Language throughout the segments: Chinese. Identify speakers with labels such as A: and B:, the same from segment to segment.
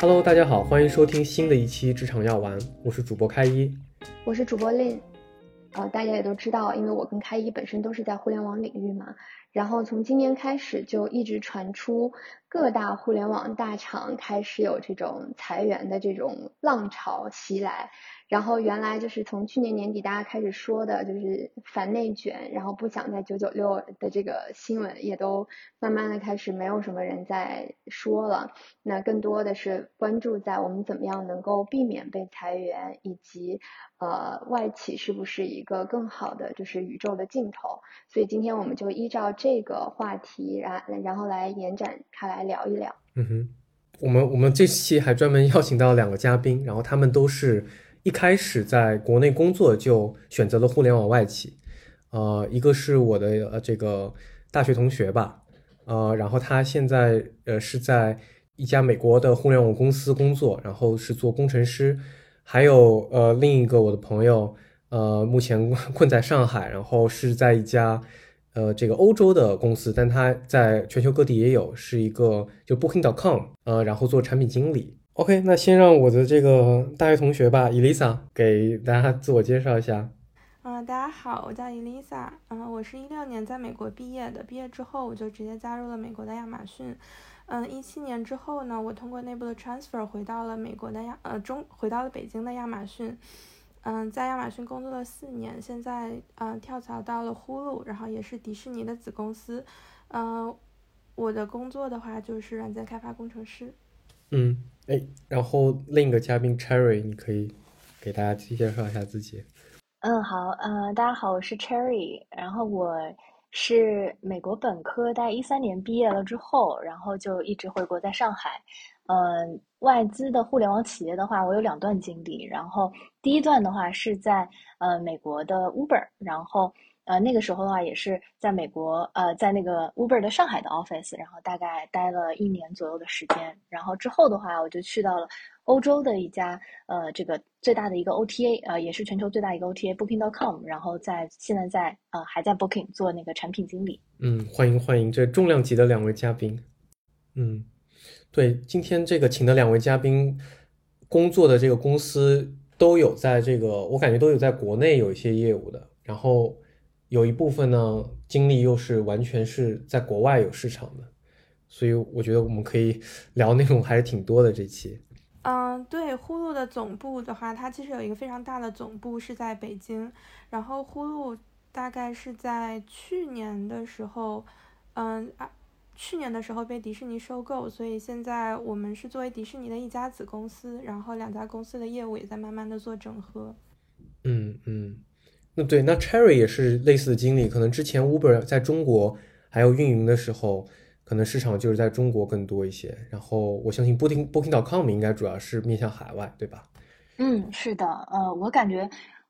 A: Hello，大家好，欢迎收听新的一期职场药丸，我是主播开一，
B: 我是主播 Lin。呃，大家也都知道，因为我跟开一本身都是在互联网领域嘛，然后从今年开始就一直传出各大互联网大厂开始有这种裁员的这种浪潮袭来。然后原来就是从去年年底大家开始说的，就是反内卷，然后不想在九九六的这个新闻，也都慢慢的开始没有什么人在说了。那更多的是关注在我们怎么样能够避免被裁员，以及呃外企是不是一个更好的就是宇宙的尽头。所以今天我们就依照这个话题，然然后来延展开来聊一聊。
A: 嗯哼，我们我们这期还专门邀请到两个嘉宾，然后他们都是。一开始在国内工作就选择了互联网外企，呃，一个是我的呃这个大学同学吧，呃，然后他现在呃是在一家美国的互联网公司工作，然后是做工程师，还有呃另一个我的朋友，呃，目前困在上海，然后是在一家呃这个欧洲的公司，但他在全球各地也有，是一个就 Booking.com，呃，然后做产品经理。OK，那先让我的这个大学同学吧，Elisa 给大家自我介绍一下。
C: 嗯，大家好，我叫 Elisa。嗯，我是一六年在美国毕业的，毕业之后我就直接加入了美国的亚马逊。嗯，一七年之后呢，我通过内部的 transfer 回到了美国的亚呃中，回到了北京的亚马逊。嗯，在亚马逊工作了四年，现在嗯跳槽到了呼噜，然后也是迪士尼的子公司。嗯，我的工作的话就是软件开发工程师。
A: 嗯，哎，然后另一个嘉宾 Cherry，你可以给大家介绍一下自己。
D: 嗯，好，呃，大家好，我是 Cherry，然后我是美国本科，大概一三年毕业了之后，然后就一直回国在上海。嗯，外资的互联网企业的话，我有两段经历，然后第一段的话是在呃美国的 Uber，然后。呃，那个时候的话也是在美国，呃，在那个 Uber 的上海的 office，然后大概待了一年左右的时间。然后之后的话，我就去到了欧洲的一家，呃，这个最大的一个 OTA，呃，也是全球最大一个 OTA Booking.com。然后在现在在呃还在 Booking 做那个产品经理。
A: 嗯，欢迎欢迎，这重量级的两位嘉宾。嗯，对，今天这个请的两位嘉宾工作的这个公司都有在这个，我感觉都有在国内有一些业务的，然后。有一部分呢，精力又是完全是在国外有市场的，所以我觉得我们可以 聊内容还是挺多的。这期，
C: 嗯，对，呼噜的总部的话，它其实有一个非常大的总部是在北京，然后呼噜大概是在去年的时候，嗯啊，去年的时候被迪士尼收购，所以现在我们是作为迪士尼的一家子公司，然后两家公司的业务也在慢慢的做整合。
A: 嗯嗯。对，那 Cherry 也是类似的经历，可能之前 Uber 在中国还有运营的时候，可能市场就是在中国更多一些。然后我相信 Booking Booking.com 应该主要是面向海外，对吧？
D: 嗯，是的，呃，我感觉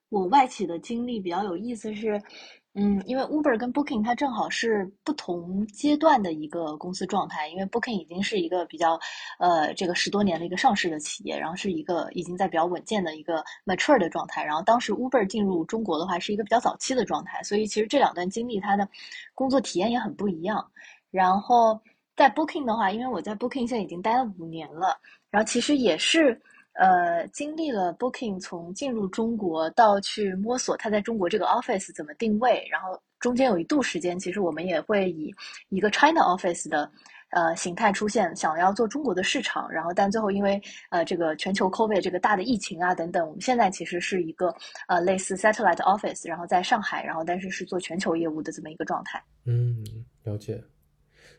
D: 我外企的经历比较有意思是。嗯，因为 Uber 跟 Booking 它正好是不同阶段的一个公司状态，因为 Booking 已经是一个比较，呃，这个十多年的一个上市的企业，然后是一个已经在比较稳健的一个 mature 的状态。然后当时 Uber 进入中国的话是一个比较早期的状态，所以其实这两段经历它的工作体验也很不一样。然后在 Booking 的话，因为我在 Booking 现在已经待了五年了，然后其实也是。呃，经历了 Booking 从进入中国到去摸索它在中国这个 office 怎么定位，然后中间有一度时间，其实我们也会以一个 China office 的呃形态出现，想要做中国的市场，然后但最后因为呃这个全球 COVID 这个大的疫情啊等等，我们现在其实是一个呃类似 satellite office，然后在上海，然后但是是做全球业务的这么一个状态。
A: 嗯，了解。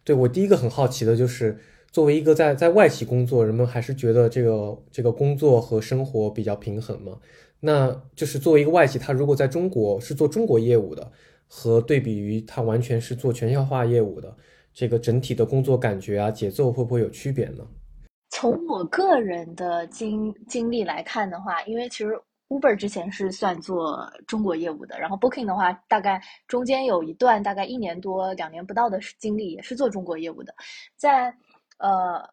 A: 对我第一个很好奇的就是。作为一个在在外企工作，人们还是觉得这个这个工作和生活比较平衡嘛？那就是作为一个外企，他如果在中国是做中国业务的，和对比于他完全是做全球化业务的，这个整体的工作感觉啊、节奏会不会有区别呢？
D: 从我个人的经经历来看的话，因为其实 Uber 之前是算做中国业务的，然后 Booking 的话，大概中间有一段大概一年多、两年不到的经历，也是做中国业务的，在。呃，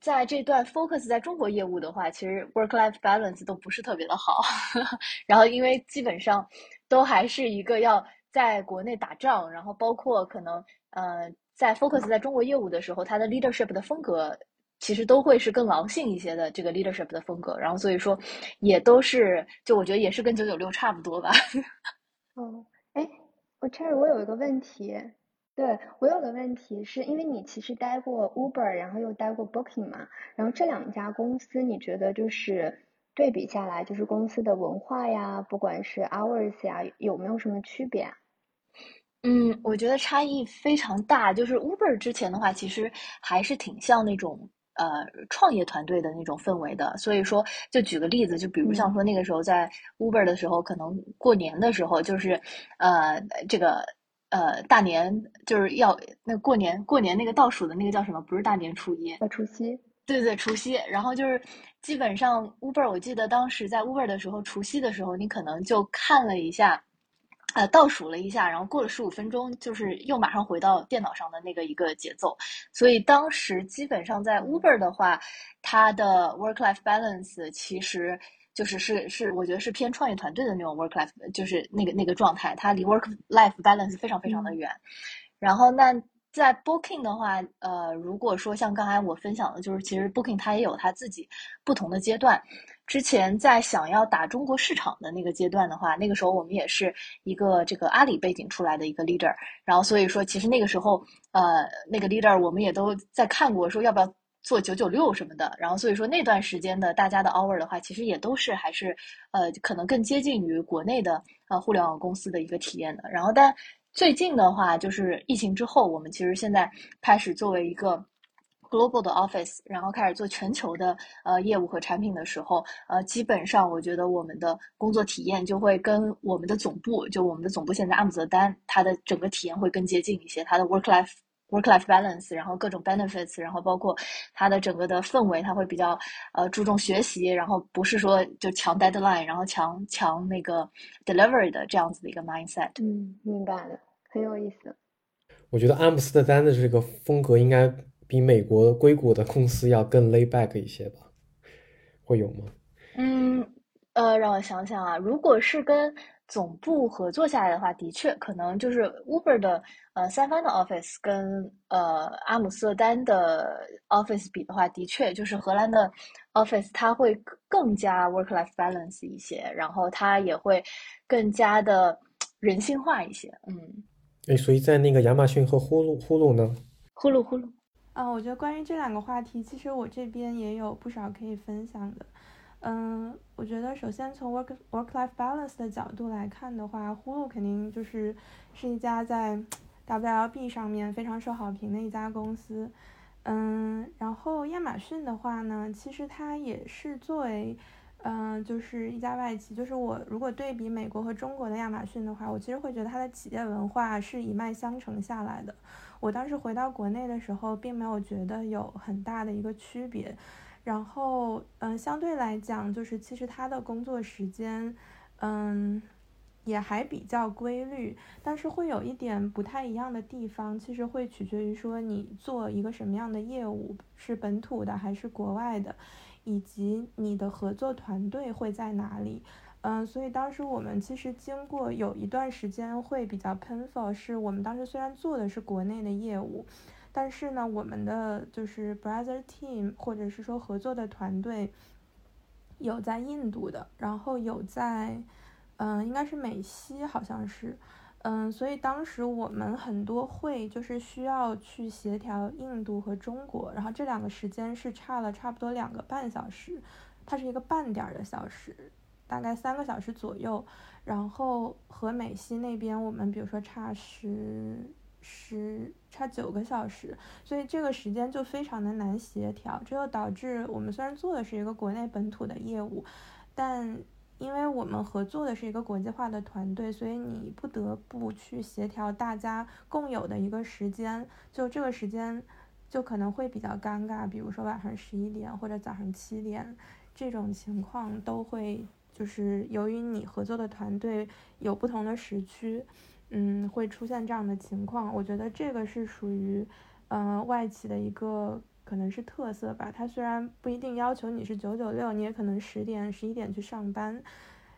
D: 在这段 focus 在中国业务的话，其实 work-life balance 都不是特别的好。然后，因为基本上都还是一个要在国内打仗，然后包括可能呃，在 focus 在中国业务的时候，它的 leadership 的风格其实都会是更狼性一些的这个 leadership 的风格，然后所以说也都是，就我觉得也是跟九九六差不多吧。
B: 哦，哎，我这儿我有一个问题，对我有个问题，是因为你其实待过 Uber，然后又待过 Booking 嘛，然后这两家公司，你觉得就是对比下来，就是公司的文化呀，不管是 hours 呀，有没有什么区别？
D: 嗯，我觉得差异非常大。就是 Uber 之前的话，其实还是挺像那种。呃，创业团队的那种氛围的，所以说，就举个例子，就比如像说那个时候在 Uber 的时候，可能过年的时候，就是呃，这个呃大年就是要那过年过年那个倒数的那个叫什么？不是大年初一，
B: 叫除夕。
D: 对对，除夕。然后就是基本上 Uber，我记得当时在 Uber 的时候，除夕的时候，你可能就看了一下。呃，倒数了一下，然后过了十五分钟，就是又马上回到电脑上的那个一个节奏。所以当时基本上在 Uber 的话，它的 work-life balance 其实就是是是，我觉得是偏创业团队的那种 work-life，就是那个那个状态，它离 work-life balance 非常非常的远。然后那。在 Booking 的话，呃，如果说像刚才我分享的，就是其实 Booking 它也有它自己不同的阶段。之前在想要打中国市场的那个阶段的话，那个时候我们也是一个这个阿里背景出来的一个 leader，然后所以说其实那个时候，呃，那个 leader 我们也都在看过，说要不要做九九六什么的。然后所以说那段时间的大家的 hour 的话，其实也都是还是呃可能更接近于国内的呃互联网公司的一个体验的。然后但最近的话，就是疫情之后，我们其实现在开始作为一个 global 的 office，然后开始做全球的呃业务和产品的时候，呃，基本上我觉得我们的工作体验就会跟我们的总部，就我们的总部现在阿姆斯特丹，它的整个体验会更接近一些，它的 work life work life balance，然后各种 benefits，然后包括它的整个的氛围，它会比较呃注重学习，然后不是说就强 deadline，然后强强那个 delivery 的这样子的一个 mindset。
B: 嗯，明白了。很有意思，
A: 我觉得阿姆斯特丹的这个风格应该比美国硅谷的公司要更 lay back 一些吧？会有吗？
D: 嗯，呃，让我想想啊，如果是跟总部合作下来的话，的确可能就是 Uber 的呃三方的 office 跟呃阿姆斯特丹的 office 比的话，的确就是荷兰的 office 它会更加 work life balance 一些，然后它也会更加的人性化一些，嗯。
A: 哎，所以在那个亚马逊和呼噜呼噜呢？
D: 呼噜呼噜。
C: 啊，我觉得关于这两个话题，其实我这边也有不少可以分享的。嗯，我觉得首先从 work work life balance 的角度来看的话，呼噜肯定就是是一家在 WLB 上面非常受好评的一家公司。嗯，然后亚马逊的话呢，其实它也是作为。嗯，就是一家外企。就是我如果对比美国和中国的亚马逊的话，我其实会觉得它的企业文化是一脉相承下来的。我当时回到国内的时候，并没有觉得有很大的一个区别。然后，嗯，相对来讲，就是其实他的工作时间，嗯，也还比较规律。但是会有一点不太一样的地方，其实会取决于说你做一个什么样的业务，是本土的还是国外的。以及你的合作团队会在哪里？嗯，所以当时我们其实经过有一段时间会比较 painful，是我们当时虽然做的是国内的业务，但是呢，我们的就是 brother team 或者是说合作的团队有在印度的，然后有在，嗯，应该是美西，好像是。嗯，所以当时我们很多会就是需要去协调印度和中国，然后这两个时间是差了差不多两个半小时，它是一个半点的小时，大概三个小时左右。然后和美西那边我们比如说差十十差九个小时，所以这个时间就非常的难协调，这就导致我们虽然做的是一个国内本土的业务，但。因为我们合作的是一个国际化的团队，所以你不得不去协调大家共有的一个时间，就这个时间就可能会比较尴尬，比如说晚上十一点或者早上七点这种情况都会，就是由于你合作的团队有不同的时区，嗯，会出现这样的情况。我觉得这个是属于，嗯，外企的一个。可能是特色吧，它虽然不一定要求你是九九六，你也可能十点十一点去上班，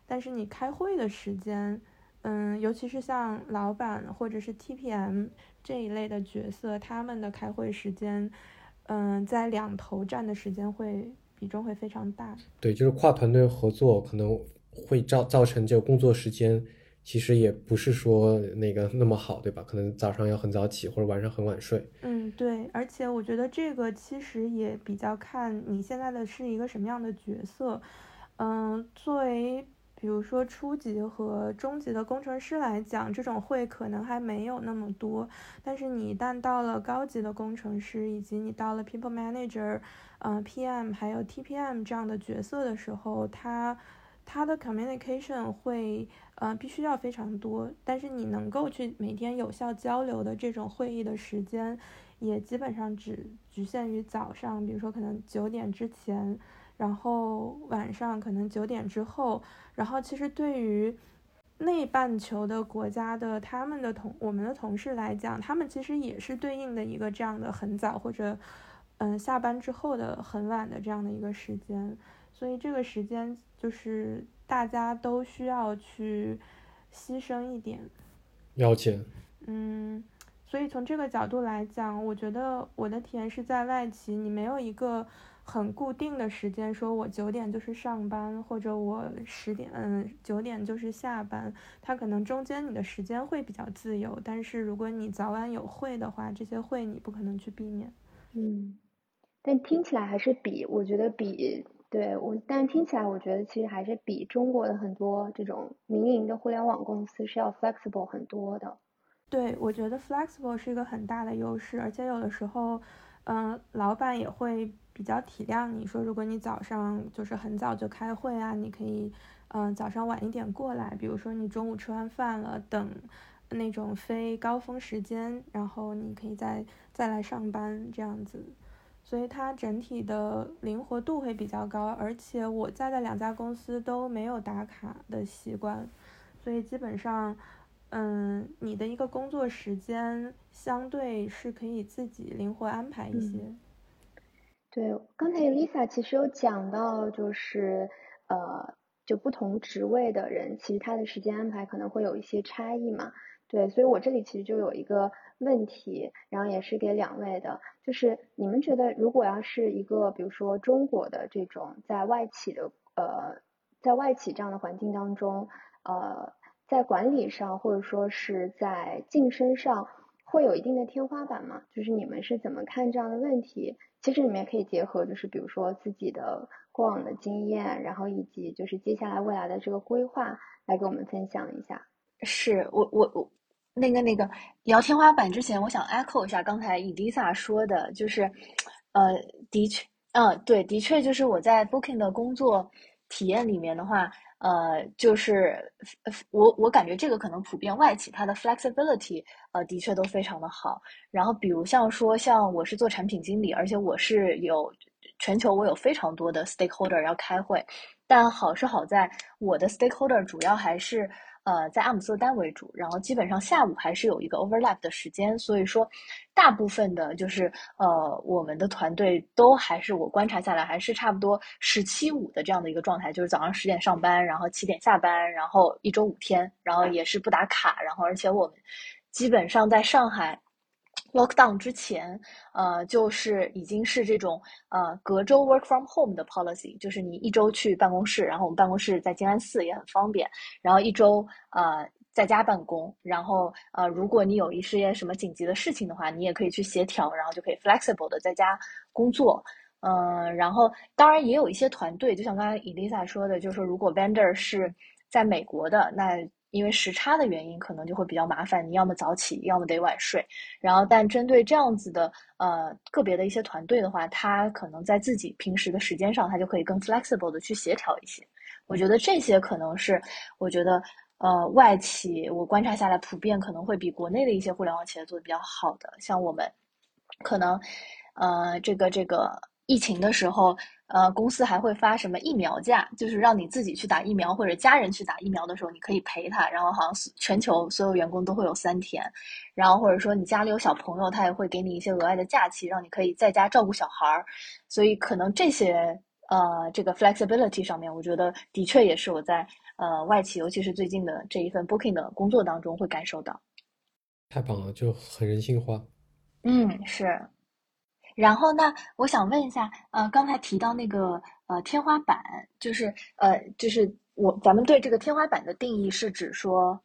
C: 但是你开会的时间，嗯，尤其是像老板或者是 TPM 这一类的角色，他们的开会时间，嗯，在两头占的时间会比重会非常大。
A: 对，就是跨团队合作可能会造造成这个工作时间其实也不是说那个那么好，对吧？可能早上要很早起，或者晚上很晚睡。
C: 嗯，对，而且我觉得这个其实也比较看你现在的是一个什么样的角色。嗯，作为比如说初级和中级的工程师来讲，这种会可能还没有那么多。但是你一旦到了高级的工程师，以及你到了 people manager，嗯，PM 还有 TPM 这样的角色的时候，他他的 communication 会呃必须要非常多。但是你能够去每天有效交流的这种会议的时间，也基本上只局限于早上，比如说可能九点之前。然后晚上可能九点之后，然后其实对于内半球的国家的他们的同我们的同事来讲，他们其实也是对应的一个这样的很早或者嗯下班之后的很晚的这样的一个时间，所以这个时间就是大家都需要去牺牲一点。
A: 了解。
C: 嗯，所以从这个角度来讲，我觉得我的体验是在外企，你没有一个。很固定的时间，说我九点就是上班，或者我十点，嗯，九点就是下班。它可能中间你的时间会比较自由，但是如果你早晚有会的话，这些会你不可能去避免。
B: 嗯，但听起来还是比我觉得比对我，但听起来我觉得其实还是比中国的很多这种民营的互联网公司是要 flexible 很多的。
C: 对，我觉得 flexible 是一个很大的优势，而且有的时候，嗯，老板也会。比较体谅你说，如果你早上就是很早就开会啊，你可以，嗯，早上晚一点过来。比如说你中午吃完饭了，等那种非高峰时间，然后你可以再再来上班这样子。所以它整体的灵活度会比较高，而且我在的两家公司都没有打卡的习惯，所以基本上，嗯，你的一个工作时间相对是可以自己灵活安排一些。
B: 对，刚才 Lisa 其实有讲到，就是呃，就不同职位的人，其实他的时间安排可能会有一些差异嘛。对，所以我这里其实就有一个问题，然后也是给两位的，就是你们觉得，如果要是一个，比如说中国的这种在外企的呃，在外企这样的环境当中，呃，在管理上或者说是在晋升上，会有一定的天花板吗？就是你们是怎么看这样的问题？其实里面可以结合，就是比如说自己的过往的经验，然后以及就是接下来未来的这个规划，来给我们分享一下。
D: 是我我我那个那个聊天花板之前，我想 echo 一下刚才 Elisa 说的，就是呃，的确，嗯，对，的确就是我在 Booking 的工作体验里面的话。呃，就是我我感觉这个可能普遍外企它的 flexibility 呃的确都非常的好。然后比如像说像我是做产品经理，而且我是有全球我有非常多的 stakeholder 要开会，但好是好在我的 stakeholder 主要还是。呃，在阿姆斯特丹为主，然后基本上下午还是有一个 overlap 的时间，所以说大部分的就是呃，我们的团队都还是我观察下来还是差不多十七五的这样的一个状态，就是早上十点上班，然后七点下班，然后一周五天，然后也是不打卡，然后而且我们基本上在上海。Lockdown 之前，呃，就是已经是这种呃隔周 work from home 的 policy，就是你一周去办公室，然后我们办公室在静安寺也很方便，然后一周呃在家办公，然后呃如果你有一些什么紧急的事情的话，你也可以去协调，然后就可以 flexible 的在家工作，嗯，然后当然也有一些团队，就像刚才 Elisa 说的，就是说如果 vendor 是在美国的，那因为时差的原因，可能就会比较麻烦。你要么早起，要么得晚睡。然后，但针对这样子的呃个别的一些团队的话，他可能在自己平时的时间上，他就可以更 flexible 的去协调一些。我觉得这些可能是我觉得呃外企我观察下来，普遍可能会比国内的一些互联网企业做的比较好的。像我们可能呃这个这个疫情的时候。呃，公司还会发什么疫苗假，就是让你自己去打疫苗，或者家人去打疫苗的时候，你可以陪他。然后好像全球所有员工都会有三天，然后或者说你家里有小朋友，他也会给你一些额外的假期，让你可以在家照顾小孩儿。所以可能这些呃，这个 flexibility 上面，我觉得的确也是我在呃外企，尤其是最近的这一份 booking 的工作当中会感受到。
A: 太棒了，就很人性化。
D: 嗯，是。然后那我想问一下，呃，刚才提到那个呃天花板，就是呃就是我咱们对这个天花板的定义是指说，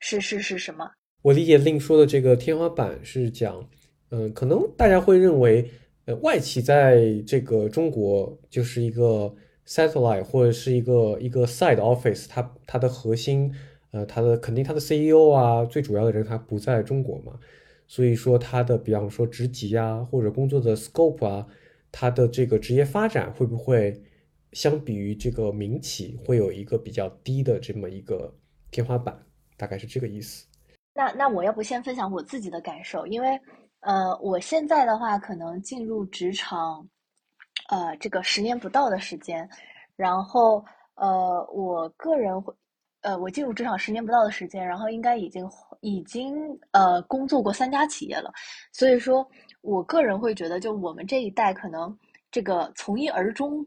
D: 是是是什么？
A: 我理解令说的这个天花板是讲，嗯，可能大家会认为，呃，外企在这个中国就是一个 satellite 或者是一个一个 side office，它它的核心，呃，它的肯定它的 CEO 啊，最主要的人他不在中国嘛。所以说，他的比方说职级啊，或者工作的 scope 啊，他的这个职业发展会不会相比于这个民企会有一个比较低的这么一个天花板？大概是这个意思。
D: 那那我要不先分享我自己的感受，因为呃，我现在的话可能进入职场，呃，这个十年不到的时间，然后呃，我个人会。呃，我进入职场十年不到的时间，然后应该已经已经呃工作过三家企业了，所以说我个人会觉得，就我们这一代可能这个从一而终，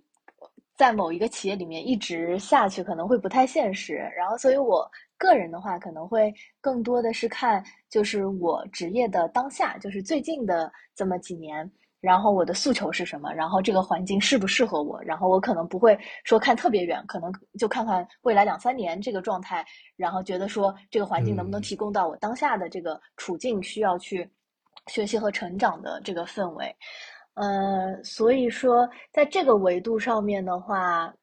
D: 在某一个企业里面一直下去可能会不太现实。然后，所以我个人的话可能会更多的是看就是我职业的当下，就是最近的这么几年。然后我的诉求是什么？然后这个环境适不适合我？然后我可能不会说看特别远，可能就看看未来两三年这个状态，然后觉得说这个环境能不能提供到我当下的这个处境需要去学习和成长的这个氛围。呃，所以说在这个维度上面的话，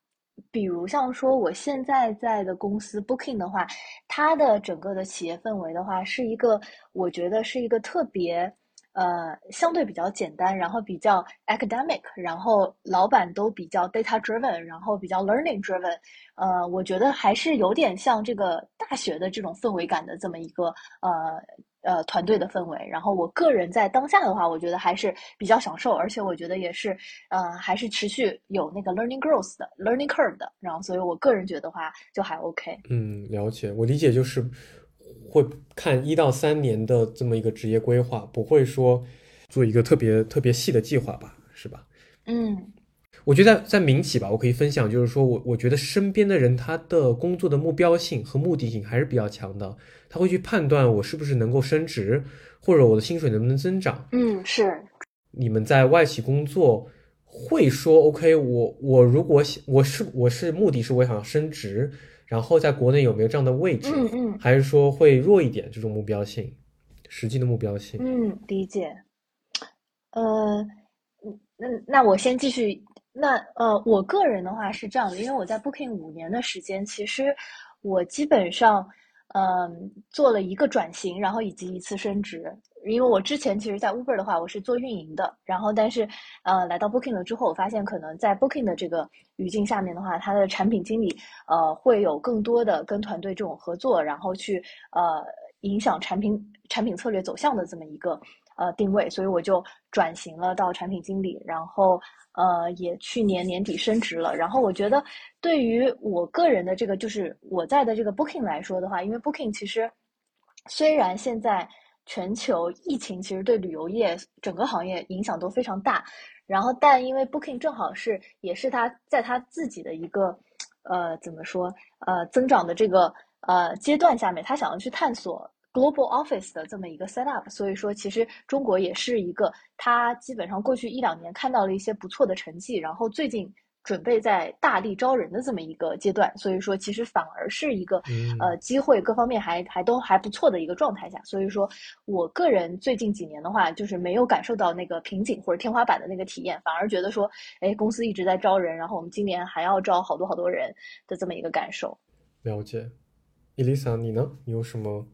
D: 比如像说我现在在的公司 Booking 的话，它的整个的企业氛围的话，是一个我觉得是一个特别。呃，相对比较简单，然后比较 academic，然后老板都比较 data driven，然后比较 learning driven。呃，我觉得还是有点像这个大学的这种氛围感的这么一个呃呃团队的氛围。然后我个人在当下的话，我觉得还是比较享受，而且我觉得也是呃还是持续有那个 learning growth 的 learning curve 的。然后，所以我个人觉得话就还 OK。
A: 嗯，了解，我理解就是。会看一到三年的这么一个职业规划，不会说做一个特别特别细的计划吧，是吧？
D: 嗯，
A: 我觉得在在民企吧，我可以分享，就是说我我觉得身边的人他的工作的目标性和目的性还是比较强的，他会去判断我是不是能够升职，或者我的薪水能不能增长。
D: 嗯，是。
A: 你们在外企工作会说 OK，我我如果想我是我是目的是我想升职。然后在国内有没有这样的位置？
D: 嗯嗯，
A: 还是说会弱一点这种目标性，实际的目标性？
D: 嗯，理解。呃，那那我先继续。那呃，我个人的话是这样的，因为我在 Booking 五年的时间，其实我基本上嗯做了一个转型，然后以及一次升职。因为我之前其实，在 Uber 的话，我是做运营的，然后但是，呃，来到 Booking 了之后，我发现可能在 Booking 的这个语境下面的话，它的产品经理，呃，会有更多的跟团队这种合作，然后去呃影响产品产品策略走向的这么一个呃定位，所以我就转型了到产品经理，然后呃也去年年底升职了，然后我觉得对于我个人的这个就是我在的这个 Booking 来说的话，因为 Booking 其实虽然现在。全球疫情其实对旅游业整个行业影响都非常大，然后但因为 Booking 正好是也是他在他自己的一个呃怎么说呃增长的这个呃阶段下面，他想要去探索 Global Office 的这么一个 set up，所以说其实中国也是一个他基本上过去一两年看到了一些不错的成绩，然后最近。准备在大力招人的这么一个阶段，所以说其实反而是一个呃机会各方面还还都还不错的一个状态下，所以说我个人最近几年的话，就是没有感受到那个瓶颈或者天花板的那个体验，反而觉得说，哎，公司一直在招人，然后我们今年还要招好多好多人的这么一个感受。
A: 了解，lisa，你呢？你有什么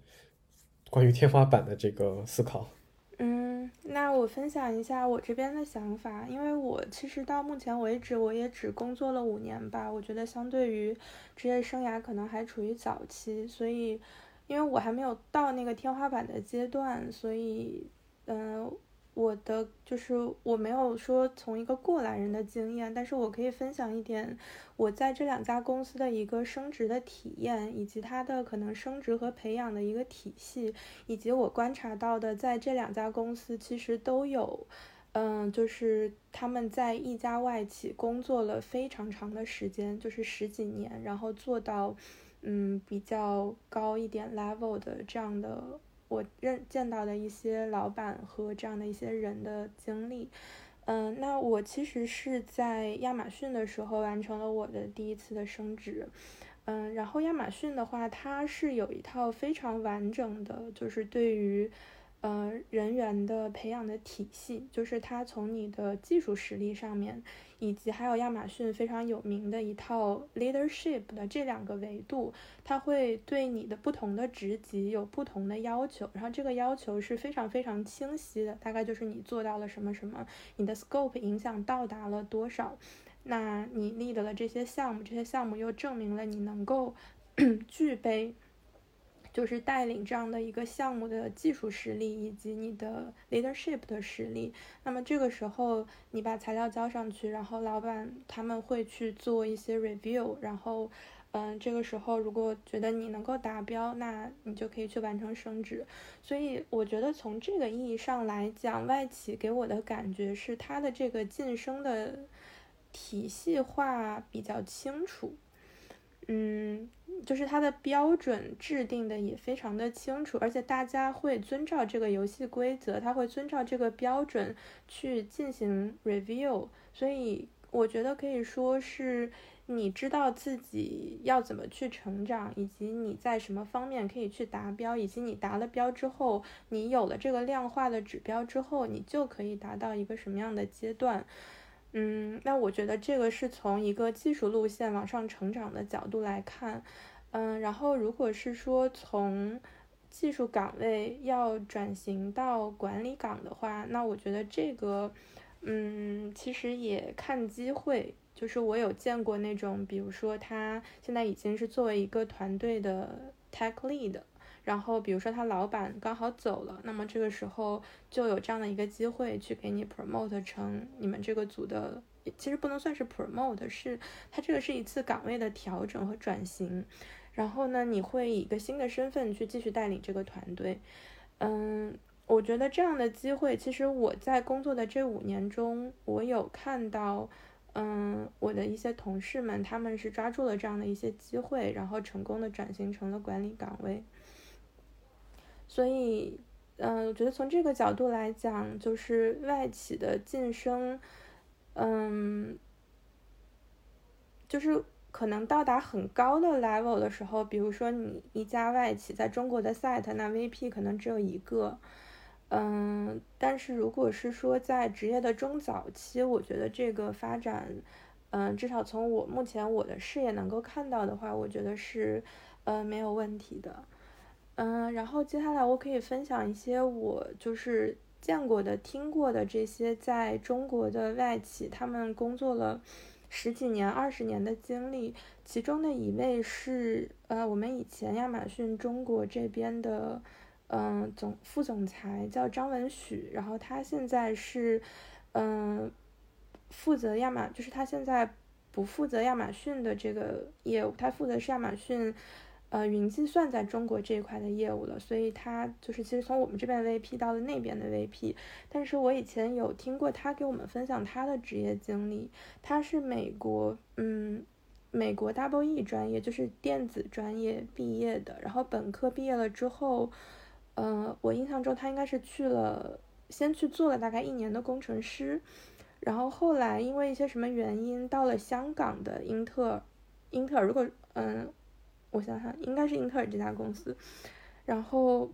A: 关于天花板的这个思考？
C: 嗯，那我分享一下我这边的想法，因为我其实到目前为止，我也只工作了五年吧，我觉得相对于职业生涯可能还处于早期，所以因为我还没有到那个天花板的阶段，所以嗯。我的就是我没有说从一个过来人的经验，但是我可以分享一点我在这两家公司的一个升职的体验，以及它的可能升职和培养的一个体系，以及我观察到的在这两家公司其实都有，嗯，就是他们在一家外企工作了非常长的时间，就是十几年，然后做到嗯比较高一点 level 的这样的。我认见到的一些老板和这样的一些人的经历。嗯，那我其实是在亚马逊的时候完成了我的第一次的升职。嗯，然后亚马逊的话，它是有一套非常完整的，就是对于。呃，人员的培养的体系，就是它从你的技术实力上面，以及还有亚马逊非常有名的一套 leadership 的这两个维度，它会对你的不同的职级有不同的要求，然后这个要求是非常非常清晰的，大概就是你做到了什么什么，你的 scope 影响到达了多少，那你 lead 了这些项目，这些项目又证明了你能够 具备。就是带领这样的一个项目的技术实力以及你的 leadership 的实力。那么这个时候你把材料交上去，然后老板他们会去做一些 review，然后，嗯，这个时候如果觉得你能够达标，那你就可以去完成升职。所以我觉得从这个意义上来讲，外企给我的感觉是它的这个晋升的体系化比较清楚。嗯，就是它的标准制定的也非常的清楚，而且大家会遵照这个游戏规则，他会遵照这个标准去进行 review，所以我觉得可以说是你知道自己要怎么去成长，以及你在什么方面可以去达标，以及你达了标之后，你有了这个量化的指标之后，你就可以达到一个什么样的阶段。嗯，那我觉得这个是从一个技术路线往上成长的角度来看，嗯，然后如果是说从技术岗位要转型到管理岗的话，那我觉得这个，嗯，其实也看机会，就是我有见过那种，比如说他现在已经是作为一个团队的 tech lead。然后，比如说他老板刚好走了，那么这个时候就有这样的一个机会去给你 promote 成你们这个组的，其实不能算是 promote，是他这个是一次岗位的调整和转型。然后呢，你会以一个新的身份去继续带领这个团队。嗯，我觉得这样的机会，其实我在工作的这五年中，我有看到，嗯，我的一些同事们他们是抓住了这样的一些机会，然后成功的转型成了管理岗位。所以，嗯，我觉得从这个角度来讲，就是外企的晋升，嗯，就是可能到达很高的 level 的时候，比如说你一家外企在中国的 site，那 VP 可能只有一个，嗯，但是如果是说在职业的中早期，我觉得这个发展，嗯，至少从我目前我的视野能够看到的话，我觉得是，呃，没有问题的。嗯，然后接下来我可以分享一些我就是见过的、听过的这些在中国的外企，他们工作了十几年、二十年的经历。其中的一位是呃，我们以前亚马逊中国这边的嗯总副总裁叫张文许，然后他现在是嗯负责亚马，就是他现在不负责亚马逊的这个业务，他负责是亚马逊。呃，云计算在中国这一块的业务了，所以他就是其实从我们这边的 VP 到了那边的 VP。但是我以前有听过他给我们分享他的职业经历，他是美国，嗯，美国 Double E 专业，就是电子专业毕业的。然后本科毕业了之后，呃，我印象中他应该是去了，先去做了大概一年的工程师，然后后来因为一些什么原因到了香港的英特尔，英特尔如果嗯。我想想，应该是英特尔这家公司。然后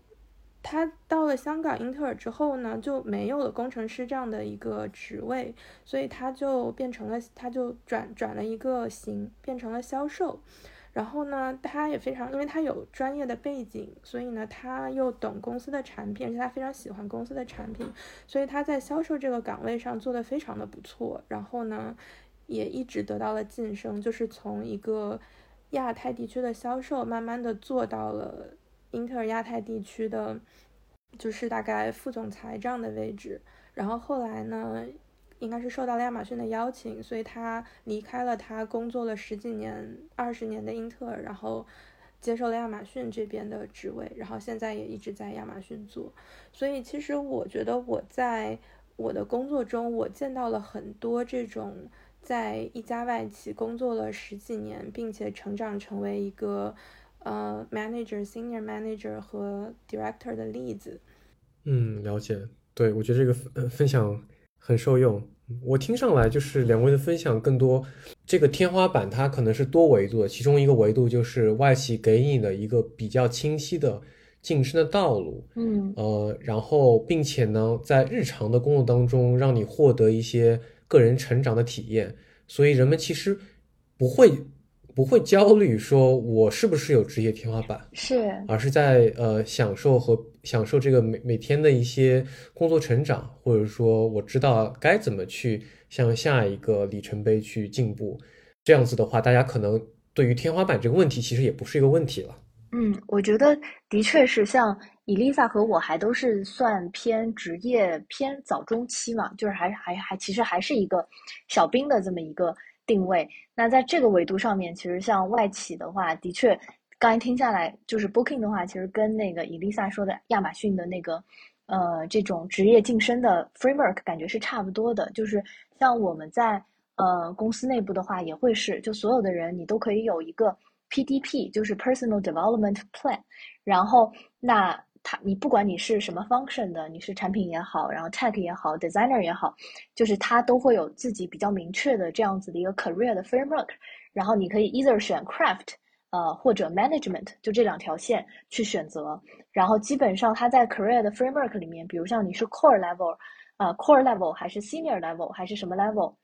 C: 他到了香港英特尔之后呢，就没有了工程师这样的一个职位，所以他就变成了，他就转转了一个型，变成了销售。然后呢，他也非常，因为他有专业的背景，所以呢，他又懂公司的产品，而且他非常喜欢公司的产品，所以他在销售这个岗位上做的非常的不错。然后呢，也一直得到了晋升，就是从一个。亚太地区的销售慢慢的做到了英特尔亚太地区的，就是大概副总裁这样的位置。然后后来呢，应该是受到了亚马逊的邀请，所以他离开了他工作了十几年、二十年的英特尔，然后接受了亚马逊这边的职位，然后现在也一直在亚马逊做。所以其实我觉得我在我的工作中，我见到了很多这种。在一家外企工作了十几年，并且成长成为一个，呃 manager、senior manager 和 director 的例子。
A: 嗯，了解。对，我觉得这个分分享很受用。我听上来就是两位的分享更多，这个天花板它可能是多维度的，其中一个维度就是外企给你的一个比较清晰的晋升的道路，
D: 嗯
A: 呃，然后并且呢，在日常的工作当中让你获得一些个人成长的体验，所以人们其实不会不会焦虑说我是不是有职业天花板，
D: 是
A: 而是在呃享受和享受这个每每天的一些工作成长，或者说我知道该怎么去向下一个里程碑去进步。这样子的话，大家可能对于天花板这个问题其实也不是一个问题了。
D: 嗯，我觉得的确是像伊丽莎和我还都是算偏职业偏早中期嘛，就是还还还其实还是一个小兵的这么一个定位。那在这个维度上面，其实像外企的话，的确刚才听下来，就是 Booking 的话，其实跟那个伊丽莎说的亚马逊的那个呃这种职业晋升的 framework 感觉是差不多的。就是像我们在呃公司内部的话，也会是就所有的人你都可以有一个 PDP，就是 Personal Development Plan。然后那它你不管你是什么 function 的，你是产品也好，然后 tech 也好，designer 也好，就是它都会有自己比较明确的这样子的一个 career 的 framework。然后你可以 either 选 craft。呃，或者 management 就这两条线去选择，然后基本上它在 career 的 framework 里面，比如像你是 core level，呃 core level 还是 senior level 还是什么 level，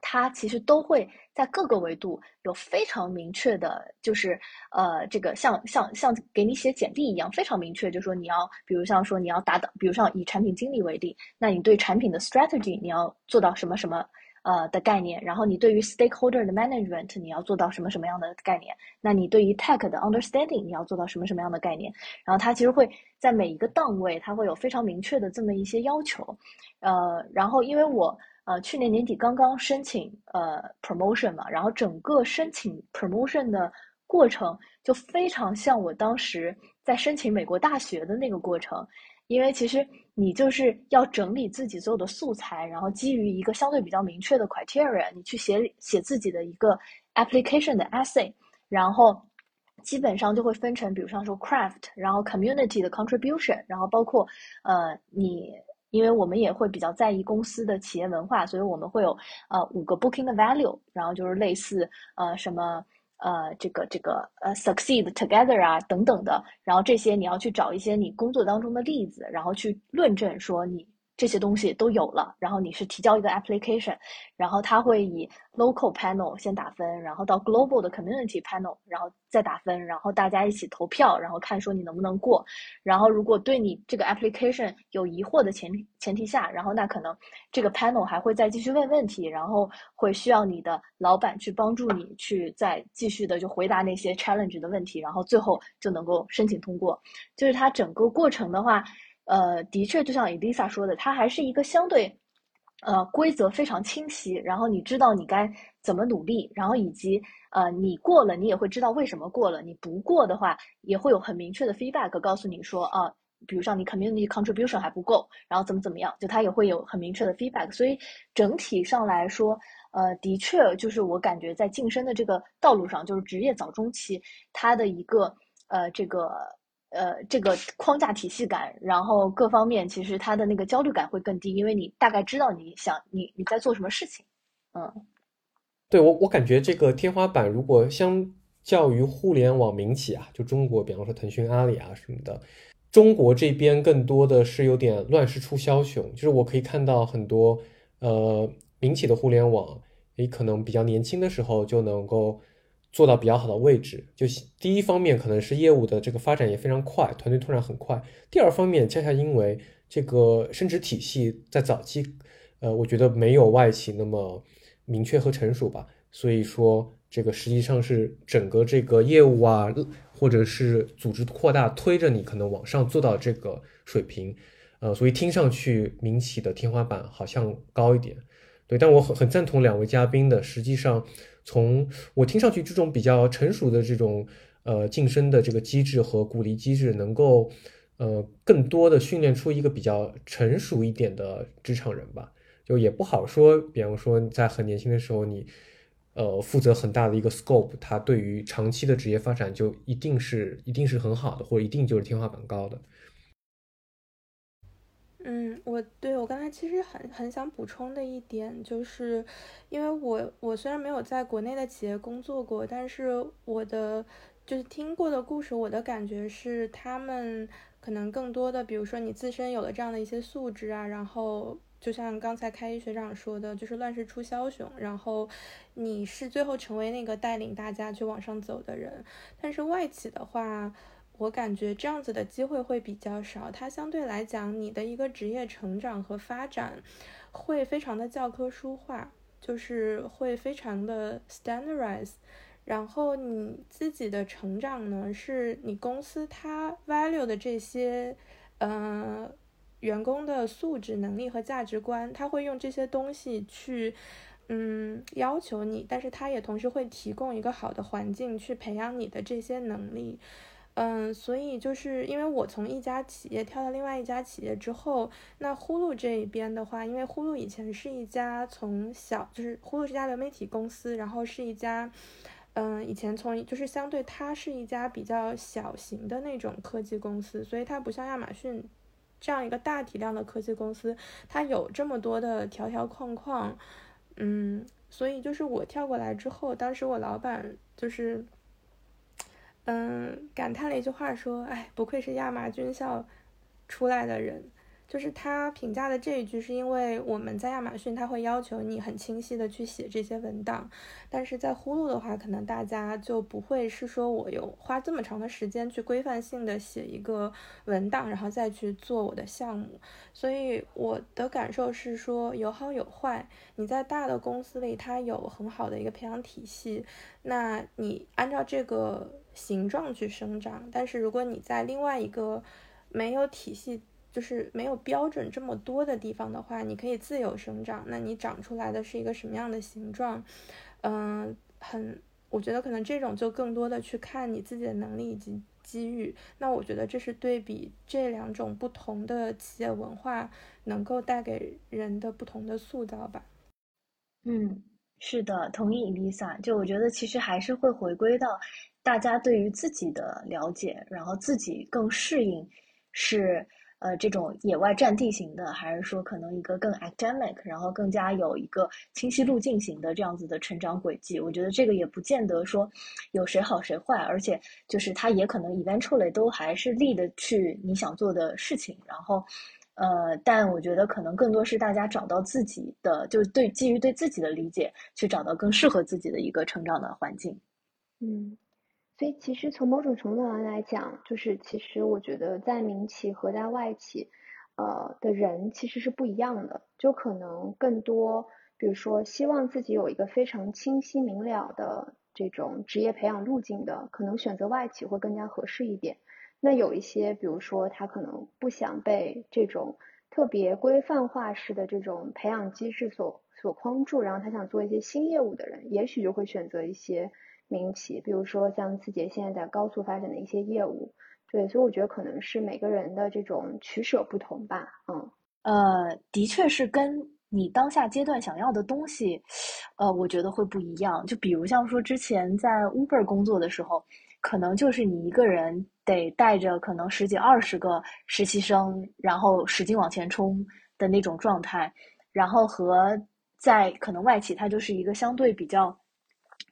D: 它其实都会在各个维度有非常明确的，就是呃这个像像像给你写简历一样非常明确，就是说你要，比如像说你要达到，比如像以产品经理为例，那你对产品的 strategy 你要做到什么什么。呃的概念，然后你对于 stakeholder 的 management 你要做到什么什么样的概念？那你对于 tech 的 understanding 你要做到什么什么样的概念？然后它其实会在每一个档位，它会有非常明确的这么一些要求。呃，然后因为我呃去年年底刚刚申请呃 promotion 嘛，然后整个申请 promotion 的过程就非常像我当时在申请美国大学的那个过程。因为其实你就是要整理自己所有的素材，然后基于一个相对比较明确的 criteria，你去写写自己的一个 application 的 essay，然后基本上就会分成，比如像说 craft，然后 community 的 contribution，然后包括呃你，因为我们也会比较在意公司的企业文化，所以我们会有呃五个 booking 的 value，然后就是类似呃什么。呃，这个这个呃，succeed together 啊，等等的，然后这些你要去找一些你工作当中的例子，然后去论证说你。这些东西都有了，然后你是提交一个 application，然后它会以 local panel 先打分，然后到 global 的 community panel，然后再打分，然后大家一起投票，然后看说你能不能过。然后如果对你这个 application 有疑惑的前前提下，然后那可能这个 panel 还会再继续问问题，然后会需要你的老板去帮助你去再继续的就回答那些 challenge 的问题，然后最后就能够申请通过。就是它整个过程的话。呃，的确，就像 Elisa 说的，它还是一个相对，呃，规则非常清晰，然后你知道你该怎么努力，然后以及呃，你过了，你也会知道为什么过了，你不过的话，也会有很明确的 feedback 告诉你说啊，比如像你 community contribution 还不够，然后怎么怎么样，就它也会有很明确的 feedback，所以整体上来说，呃，的确就是我感觉在晋升的这个道路上，就是职业早中期，它的一个呃这个。呃，这个框架体系感，然后各方面，其实他的那个焦虑感会更低，因为你大概知道你想你你在做什么事情。嗯，
A: 对我我感觉这个天花板，如果相较于互联网民企啊，就中国，比方说腾讯、阿里啊什么的，中国这边更多的是有点乱世出枭雄，就是我可以看到很多呃民企的互联网，你可能比较年轻的时候就能够。做到比较好的位置，就第一方面可能是业务的这个发展也非常快，团队拓展很快。第二方面，恰恰因为这个升职体系在早期，呃，我觉得没有外企那么明确和成熟吧，所以说这个实际上是整个这个业务啊，或者是组织扩大推着你可能往上做到这个水平，呃，所以听上去民企的天花板好像高一点，对，但我很很赞同两位嘉宾的，实际上。从我听上去，这种比较成熟的这种呃晋升的这个机制和鼓励机制，能够呃更多的训练出一个比较成熟一点的职场人吧。就也不好说，比方说在很年轻的时候，你呃，负责很大的一个 scope，它对于长期的职业发展就一定是一定是很好的，或者一定就是天花板高的。
C: 嗯，我对我刚才其实很很想补充的一点，就是因为我我虽然没有在国内的企业工作过，但是我的就是听过的故事，我的感觉是他们可能更多的，比如说你自身有了这样的一些素质啊，然后。就像刚才开一学长说的，就是乱世出枭雄，然后你是最后成为那个带领大家去往上走的人。但是外企的话，我感觉这样子的机会会比较少，它相对来讲，你的一个职业成长和发展会非常的教科书化，就是会非常的 standardize。然后你自己的成长呢，是你公司它 value 的这些，呃。员工的素质、能力和价值观，他会用这些东西去，嗯，要求你，但是他也同时会提供一个好的环境去培养你的这些能力，嗯，所以就是因为我从一家企业跳到另外一家企业之后，那呼噜这一边的话，因为呼噜以前是一家从小就是呼噜是家流媒体公司，然后是一家，嗯，以前从就是相对它是一家比较小型的那种科技公司，所以它不像亚马逊。这样一个大体量的科技公司，它有这么多的条条框框，嗯，所以就是我跳过来之后，当时我老板就是，嗯，感叹了一句话说：“哎，不愧是亚马军校出来的人。”就是他评价的这一句，是因为我们在亚马逊，他会要求你很清晰的去写这些文档，但是在呼噜的话，可能大家就不会是说我有花这么长的时间去规范性的写一个文档，然后再去做我的项目。所以我的感受是说有好有坏。你在大的公司里，它有很好的一个培养体系，那你按照这个形状去生长。但是如果你在另外一个没有体系，就是没有标准这么多的地方的话，你可以自由生长。那你长出来的是一个什么样的形状？嗯，很，我觉得可能这种就更多的去看你自己的能力以及机遇。那我觉得这是对比这两种不同的企业文化能够带给人的不同的塑造吧。
D: 嗯，是的，同意 Lisa。就我觉得其实还是会回归到大家对于自己的了解，然后自己更适应是。呃，这种野外占地型的，还是说可能一个更 academic，然后更加有一个清晰路径型的这样子的成长轨迹？我觉得这个也不见得说有谁好谁坏，而且就是它也可能 eventually 都还是立的去你想做的事情。然后，呃，但我觉得可能更多是大家找到自己的，就是对基于对自己的理解，去找到更适合自己的一个成长的环境。
B: 嗯。所以其实从某种程度上来讲，就是其实我觉得在民企和在外企，呃的人其实是不一样的。就可能更多，比如说希望自己有一个非常清晰明了的这种职业培养路径的，可能选择外企会更加合适一点。那有一些，比如说他可能不想被这种特别规范化式的这种培养机制所所框住，然后他想做一些新业务的人，也许就会选择一些。民企，比如说像字节现在在高速发展的一些业务，对，所以我觉得可能是每个人的这种取舍不同吧，
D: 嗯，呃，的确是跟你当下阶段想要的东西，呃，我觉得会不一样。就比如像说之前在 Uber 工作的时候，可能就是你一个人得带着可能十几二十个实习生，然后使劲往前冲的那种状态，然后和在可能外企，它就是一个相对比较。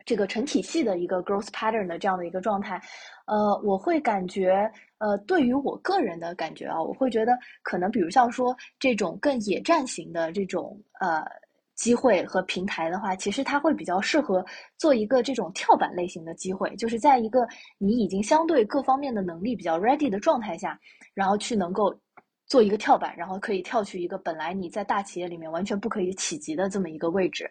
D: 这个成体系的一个 growth pattern 的这样的一个状态，呃，我会感觉，呃，对于我个人的感觉啊，我会觉得可能，比如像说这种更野战型的这种呃机会和平台的话，其实它会比较适合做一个这种跳板类型的机会，就是在一个你已经相对各方面的能力比较 ready 的状态下，然后去能够做一个跳板，然后可以跳去一个本来你在大企业里面完全不可以企及的这么一个位置。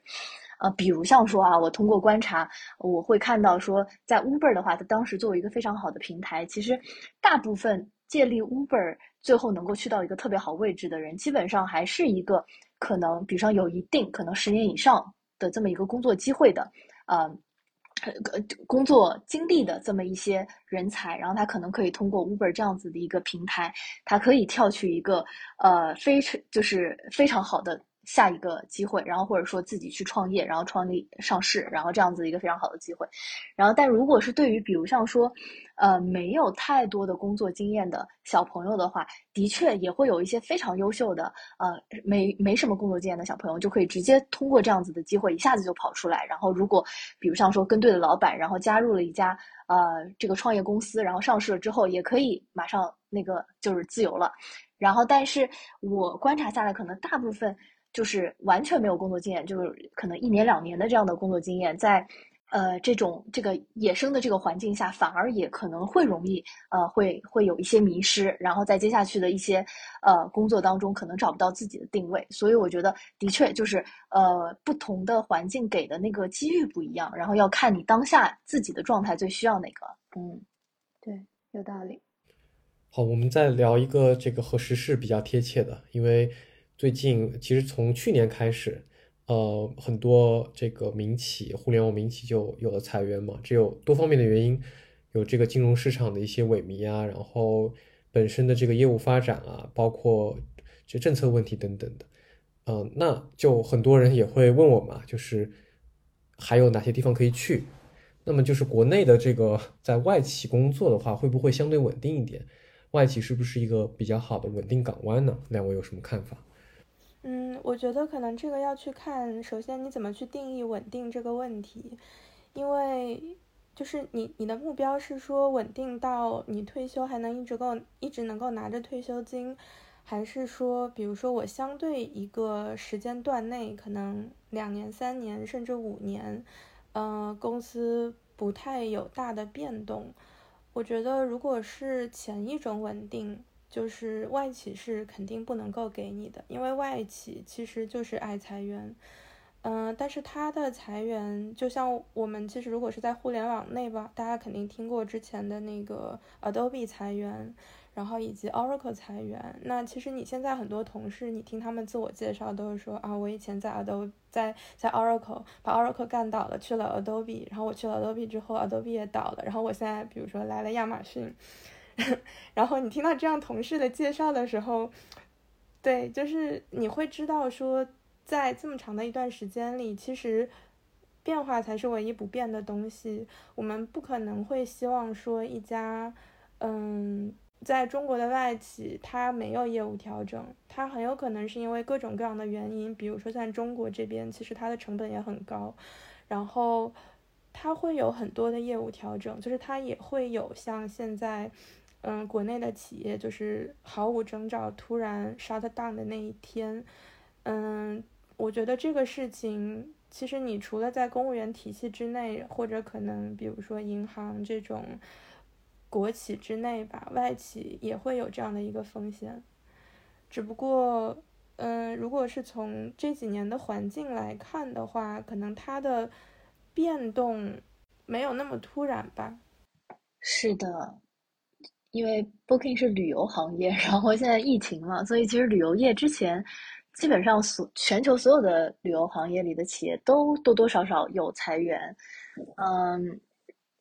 D: 呃，比如像说啊，我通过观察，我会看到说，在 Uber 的话，它当时作为一个非常好的平台，其实大部分借力 Uber 最后能够去到一个特别好位置的人，基本上还是一个可能，比如说有一定可能十年以上的这么一个工作机会的，呃，工作经历的这么一些人才，然后他可能可以通过 Uber 这样子的一个平台，他可以跳去一个呃非常就是非常好的。下一个机会，然后或者说自己去创业，然后创立上市，然后这样子一个非常好的机会。然后，但如果是对于比如像说，呃，没有太多的工作经验的小朋友的话，的确也会有一些非常优秀的，呃，没没什么工作经验的小朋友，就可以直接通过这样子的机会一下子就跑出来。然后，如果比如像说跟对了老板，然后加入了一家呃这个创业公司，然后上市了之后，也可以马上那个就是自由了。然后，但是我观察下来，可能大部分。就是完全没有工作经验，就是可能一年两年的这样的工作经验，在呃这种这个野生的这个环境下，反而也可能会容易呃会会有一些迷失，然后在接下去的一些呃工作当中，可能找不到自己的定位。所以我觉得的确就是呃不同的环境给的那个机遇不一样，然后要看你当下自己的状态最需要哪个。
B: 嗯，对，有道理。
A: 好，我们再聊一个这个和时事比较贴切的，因为。最近其实从去年开始，呃，很多这个民企、互联网民企就有了裁员嘛，这有多方面的原因，有这个金融市场的一些萎靡啊，然后本身的这个业务发展啊，包括这政策问题等等的，嗯，那就很多人也会问我嘛，就是还有哪些地方可以去？那么就是国内的这个在外企工作的话，会不会相对稳定一点？外企是不是一个比较好的稳定港湾呢？两位有什么看法？
C: 嗯，我觉得可能这个要去看，首先你怎么去定义稳定这个问题，因为就是你你的目标是说稳定到你退休还能一直够一直能够拿着退休金，还是说比如说我相对一个时间段内可能两年三年甚至五年，嗯，公司不太有大的变动，我觉得如果是前一种稳定。就是外企是肯定不能够给你的，因为外企其实就是爱裁员，嗯，但是它的裁员就像我们其实如果是在互联网内吧，大家肯定听过之前的那个 Adobe 裁员，然后以及 Oracle 裁员。那其实你现在很多同事，你听他们自我介绍都是说啊，我以前在 Adobe 在在 Oracle 把 Oracle 干倒了，去了 Adobe，然后我去了 Adobe 之后，Adobe 也倒了，然后我现在比如说来了亚马逊。然后你听到这样同事的介绍的时候，对，就是你会知道说，在这么长的一段时间里，其实变化才是唯一不变的东西。我们不可能会希望说一家，嗯，在中国的外企它没有业务调整，它很有可能是因为各种各样的原因，比如说像中国这边，其实它的成本也很高，然后它会有很多的业务调整，就是它也会有像现在。嗯，国内的企业就是毫无征兆突然 shut down 的那一天，嗯，我觉得这个事情其实你除了在公务员体系之内，或者可能比如说银行这种国企之内吧，外企也会有这样的一个风险。只不过，嗯，如果是从这几年的环境来看的话，可能它的变动没有那么突然吧。
D: 是的。因为 Booking 是旅游行业，然后现在疫情嘛，所以其实旅游业之前基本上所全球所有的旅游行业里的企业都多多少少有裁员，嗯，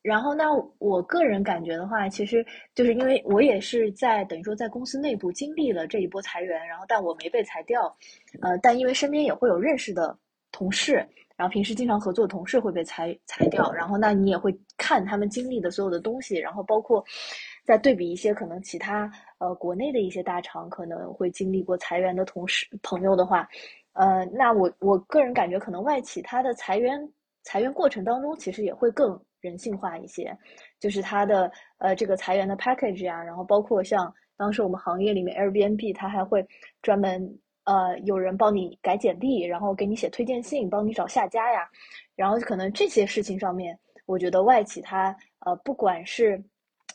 D: 然后那我个人感觉的话，其实就是因为我也是在等于说在公司内部经历了这一波裁员，然后但我没被裁掉，呃，但因为身边也会有认识的同事，然后平时经常合作的同事会被裁裁掉，然后那你也会看他们经历的所有的东西，然后包括。再对比一些可能其他呃国内的一些大厂可能会经历过裁员的同事朋友的话，呃，那我我个人感觉可能外企它的裁员裁员过程当中其实也会更人性化一些，就是它的呃这个裁员的 package 啊，然后包括像当时我们行业里面 Airbnb 它还会专门呃有人帮你改简历，然后给你写推荐信，帮你找下家呀，然后可能这些事情上面，我觉得外企它呃不管是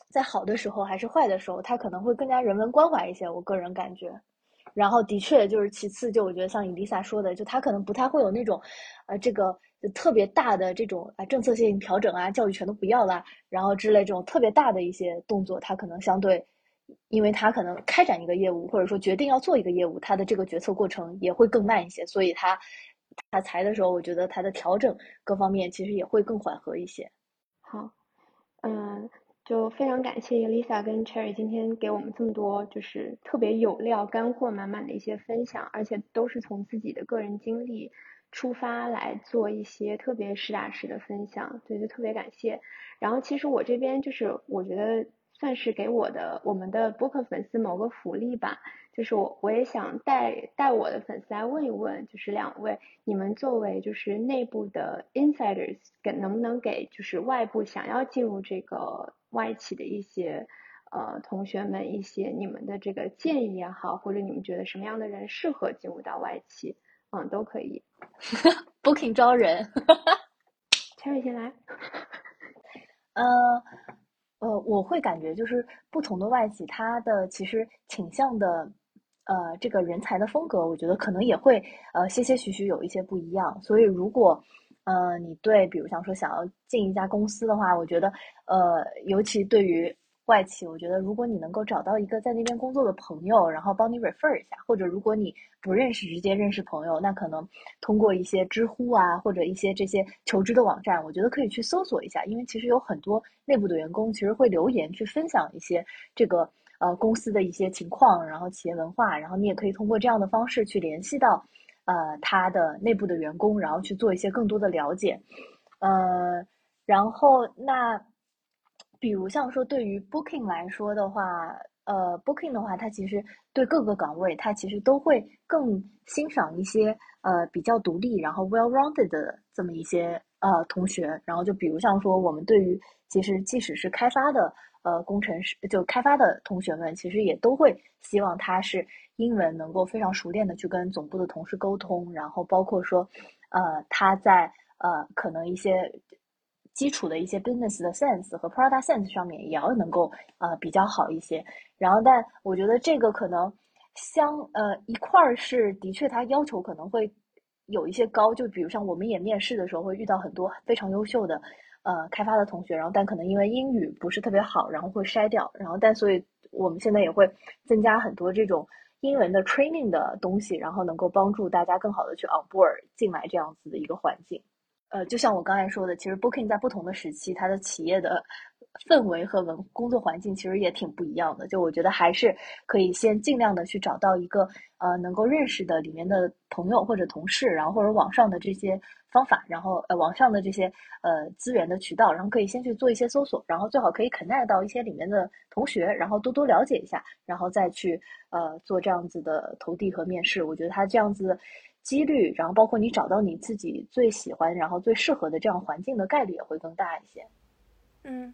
D: 在好的时候还是坏的时候，他可能会更加人文关怀一些。我个人感觉，然后的确就是其次，就我觉得像伊丽莎说的，就他可能不太会有那种，呃，这个特别大的这种啊政策性调整啊，教育全都不要啦，然后之类这种特别大的一些动作，他可能相对，因为他可能开展一个业务或者说决定要做一个业务，他的这个决策过程也会更慢一些，所以他他裁的时候，我觉得他的调整各方面其实也会更缓和一些。
B: 好，嗯。就非常感谢 Lisa 跟 Cherry 今天给我们这么多就是特别有料、干货满满的一些分享，而且都是从自己的个人经历出发来做一些特别实打实的分享，对，就特别感谢。然后其实我这边就是我觉得算是给我的我们的播客粉丝某个福利吧。就是我，我也想带带我的粉丝来问一问，就是两位，你们作为就是内部的 insiders，给能不能给就是外部想要进入这个外企的一些呃同学们一些你们的这个建议也好，或者你们觉得什么样的人适合进入到外企，嗯，都可以。
D: Booking 招人
B: ，Cherry 先来。
D: 呃。呃，我会感觉就是不同的外企，它的其实倾向的，呃，这个人才的风格，我觉得可能也会呃些些许许有一些不一样。所以如果呃你对，比如像说想要进一家公司的话，我觉得呃，尤其对于。外企，我觉得如果你能够找到一个在那边工作的朋友，然后帮你 refer 一下，或者如果你不认识，直接认识朋友，那可能通过一些知乎啊，或者一些这些求职的网站，我觉得可以去搜索一下，因为其实有很多内部的员工其实会留言去分享一些这个呃公司的一些情况，然后企业文化，然后你也可以通过这样的方式去联系到呃他的内部的员工，然后去做一些更多的了解，呃，然后那。比如像说对于 Booking 来说的话，呃，Booking 的话，它其实对各个岗位，它其实都会更欣赏一些呃比较独立，然后 well-rounded 的这么一些呃同学。然后就比如像说我们对于其实即使是开发的呃工程师，就开发的同学们，其实也都会希望他是英文能够非常熟练的去跟总部的同事沟通，然后包括说呃他在呃可能一些。基础的一些 business 的 sense 和 product sense 上面也要能够呃比较好一些，然后但我觉得这个可能相呃一块儿是的确他要求可能会有一些高，就比如像我们也面试的时候会遇到很多非常优秀的呃开发的同学，然后但可能因为英语不是特别好，然后会筛掉，然后但所以我们现在也会增加很多这种英文的 training 的东西，然后能够帮助大家更好的去 on board 进来这样子的一个环境。呃，就像我刚才说的，其实 Booking 在不同的时期，它的企业的氛围和文工作环境其实也挺不一样的。就我觉得还是可以先尽量的去找到一个呃能够认识的里面的朋友或者同事，然后或者网上的这些方法，然后呃网上的这些呃资源的渠道，然后可以先去做一些搜索，然后最好可以 connect 到一些里面的同学，然后多多了解一下，然后再去呃做这样子的投递和面试。我觉得他这样子。几率，然后包括你找到你自己最喜欢、然后最适合的这样环境的概率也会更大一些。
C: 嗯，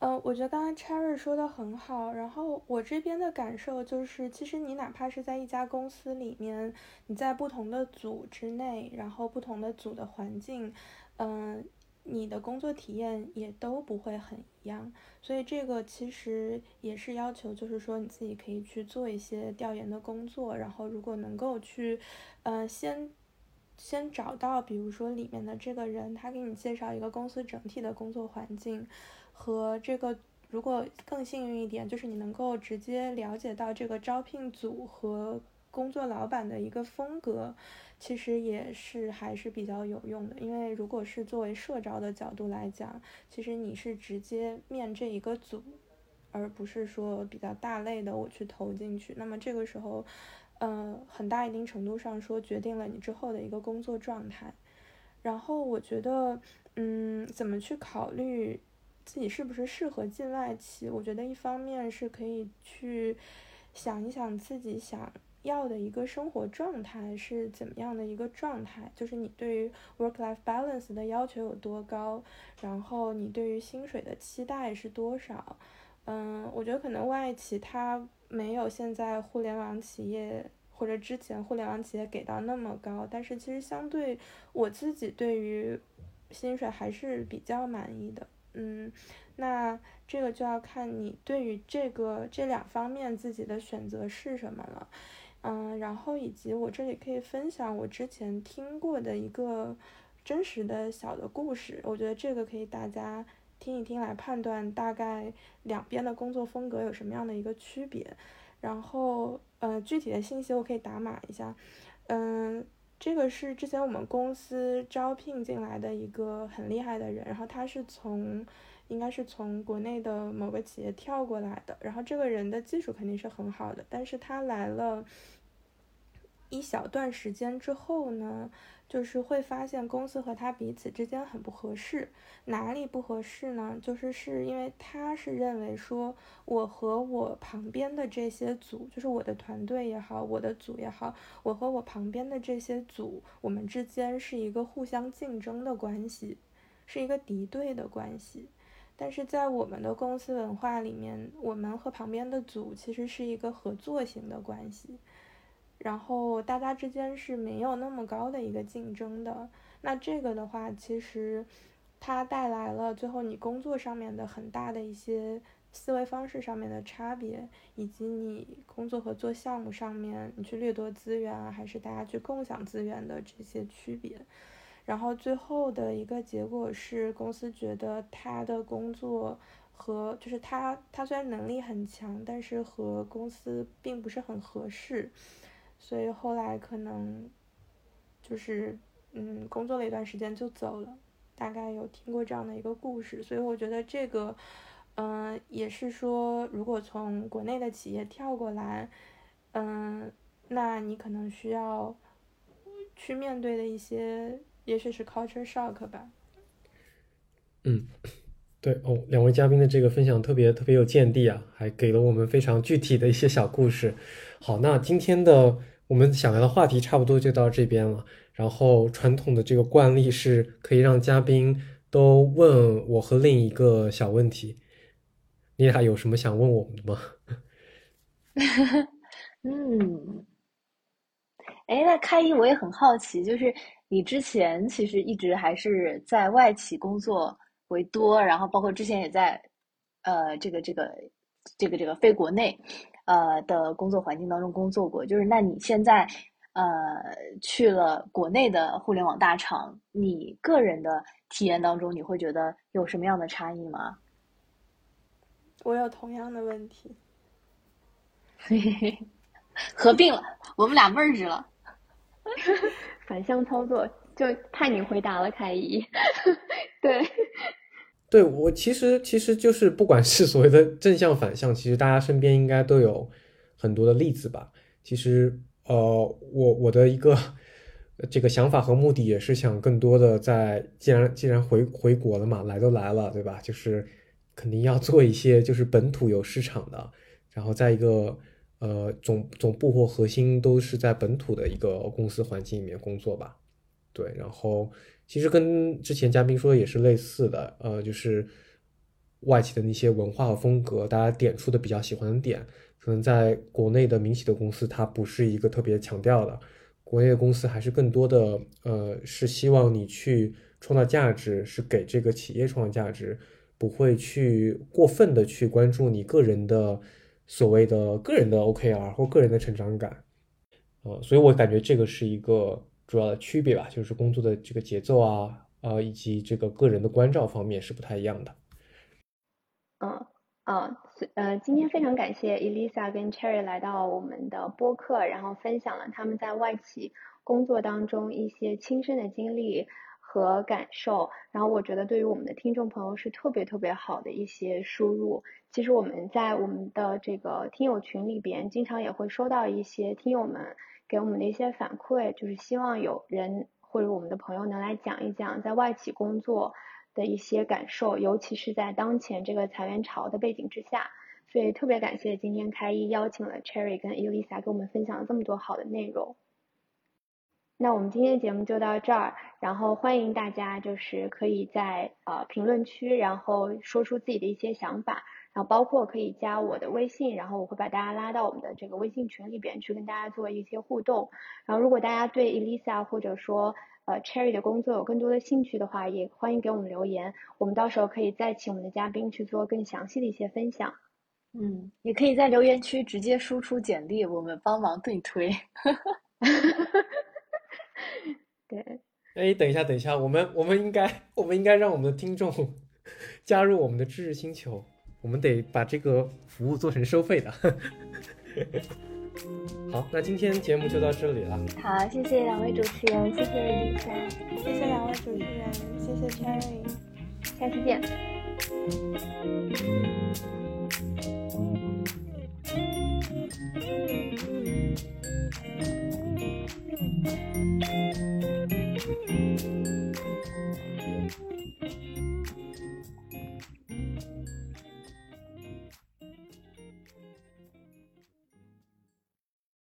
C: 呃，我觉得刚才 Cherry 说的很好。然后我这边的感受就是，其实你哪怕是在一家公司里面，你在不同的组之内，然后不同的组的环境，嗯。你的工作体验也都不会很一样，所以这个其实也是要求，就是说你自己可以去做一些调研的工作，然后如果能够去，呃，先先找到，比如说里面的这个人，他给你介绍一个公司整体的工作环境，和这个如果更幸运一点，就是你能够直接了解到这个招聘组和工作老板的一个风格。其实也是还是比较有用的，因为如果是作为社招的角度来讲，其实你是直接面这一个组，而不是说比较大类的我去投进去。那么这个时候，呃，很大一定程度上说决定了你之后的一个工作状态。然后我觉得，嗯，怎么去考虑自己是不是适合进外企？我觉得一方面是可以去想一想自己想。要的一个生活状态是怎么样的一个状态？就是你对于 work-life balance 的要求有多高，然后你对于薪水的期待是多少？嗯，我觉得可能外企它没有现在互联网企业或者之前互联网企业给到那么高，但是其实相对我自己对于薪水还是比较满意的。嗯，那这个就要看你对于这个这两方面自己的选择是什么了。嗯，然后以及我这里可以分享我之前听过的一个真实的小的故事，我觉得这个可以大家听一听来判断大概两边的工作风格有什么样的一个区别。然后，呃，具体的信息我可以打码一下。嗯，这个是之前我们公司招聘进来的一个很厉害的人，然后他是从应该是从国内的某个企业跳过来的，然后这个人的技术肯定是很好的，但是他来了一小段时间之后呢，就是会发现公司和他彼此之间很不合适。哪里不合适呢？就是是因为他是认为说，我和我旁边的这些组，就是我的团队也好，我的组也好，我和我旁边的这些组，我们之间是一个互相竞争的关系，是一个敌对的关系。但是在我们的公司文化里面，我们和旁边的组其实是一个合作型的关系，然后大家之间是没有那么高的一个竞争的。那这个的话，其实它带来了最后你工作上面的很大的一些思维方式上面的差别，以及你工作和做项目上面你去掠夺资源啊，还是大家去共享资源的这些区别。然后最后的一个结果是，公司觉得他的工作和就是他他虽然能力很强，但是和公司并不是很合适，所以后来可能就是嗯工作了一段时间就走了。大概有听过这样的一个故事，所以我觉得这个嗯也是说，如果从国内的企业跳过来，嗯，那你可能需要去面对的一些。也许是 culture shock 吧。
A: 嗯，对哦，两位嘉宾的这个分享特别特别有见地啊，还给了我们非常具体的一些小故事。好，那今天的我们想聊的话题差不多就到这边了。然后传统的这个惯例是可以让嘉宾都问我和另一个小问题。你俩有什么想问我们的吗？
D: 嗯，哎，那开一我也很好奇，就是。你之前其实一直还是在外企工作为多，然后包括之前也在，呃，这个这个这个这个非国内，呃的工作环境当中工作过。就是那你现在呃去了国内的互联网大厂，你个人的体验当中，你会觉得有什么样的差异吗？
C: 我有同样的问题，
D: 嘿嘿嘿，合并了，我们俩 merge 了。
B: 反向操作，就怕你回答了，凯怡。对，
A: 对我其实其实就是不管是所谓的正向反向，其实大家身边应该都有很多的例子吧。其实呃，我我的一个这个想法和目的也是想更多的在，既然既然回回国了嘛，来都来了，对吧？就是肯定要做一些就是本土有市场的，然后在一个。呃，总总部或核心都是在本土的一个公司环境里面工作吧，对。然后其实跟之前嘉宾说的也是类似的，呃，就是外企的那些文化和风格，大家点出的比较喜欢的点，可能在国内的民企的公司它不是一个特别强调的，国内的公司还是更多的，呃，是希望你去创造价值，是给这个企业创造价值，不会去过分的去关注你个人的。所谓的个人的 OKR 或个人的成长感，呃，所以我感觉这个是一个主要的区别吧，就是工作的这个节奏啊，呃，以及这个个人的关照方面是不太一样的。
B: 嗯，嗯，呃，今天非常感谢 Elisa 跟 Cherry 来到我们的播客，然后分享了他们在外企工作当中一些亲身的经历和感受，然后我觉得对于我们的听众朋友是特别特别好的一些输入。其实我们在我们的这个听友群里边，经常也会收到一些听友们给我们的一些反馈，就是希望有人或者我们的朋友能来讲一讲在外企工作的一些感受，尤其是在当前这个裁员潮的背景之下。所以特别感谢今天开一邀请了 Cherry 跟 Elisa 给我们分享了这么多好的内容。那我们今天的节目就到这儿，然后欢迎大家就是可以在呃评论区，然后说出自己的一些想法。然后包括可以加我的微信，然后我会把大家拉到我们的这个微信群里边去跟大家做一些互动。然后如果大家对 Elisa 或者说呃 Cherry 的工作有更多的兴趣的话，也欢迎给我们留言，我们到时候可以再请我们的嘉宾去做更详细的一些分享。
D: 嗯，也可以在留言区直接输出简历，我们帮忙对推。
B: 对，
A: 哎，等一下，等一下，我们我们应该我们应该让我们的听众 加入我们的知识星球，我们得把这个服务做成收费的。好，那今天节目就到这里了。
D: 好，谢谢两位主持人，谢谢李佳，
C: 谢谢两位主持人，谢谢 Cherry，
B: 下期见。
C: Thank you.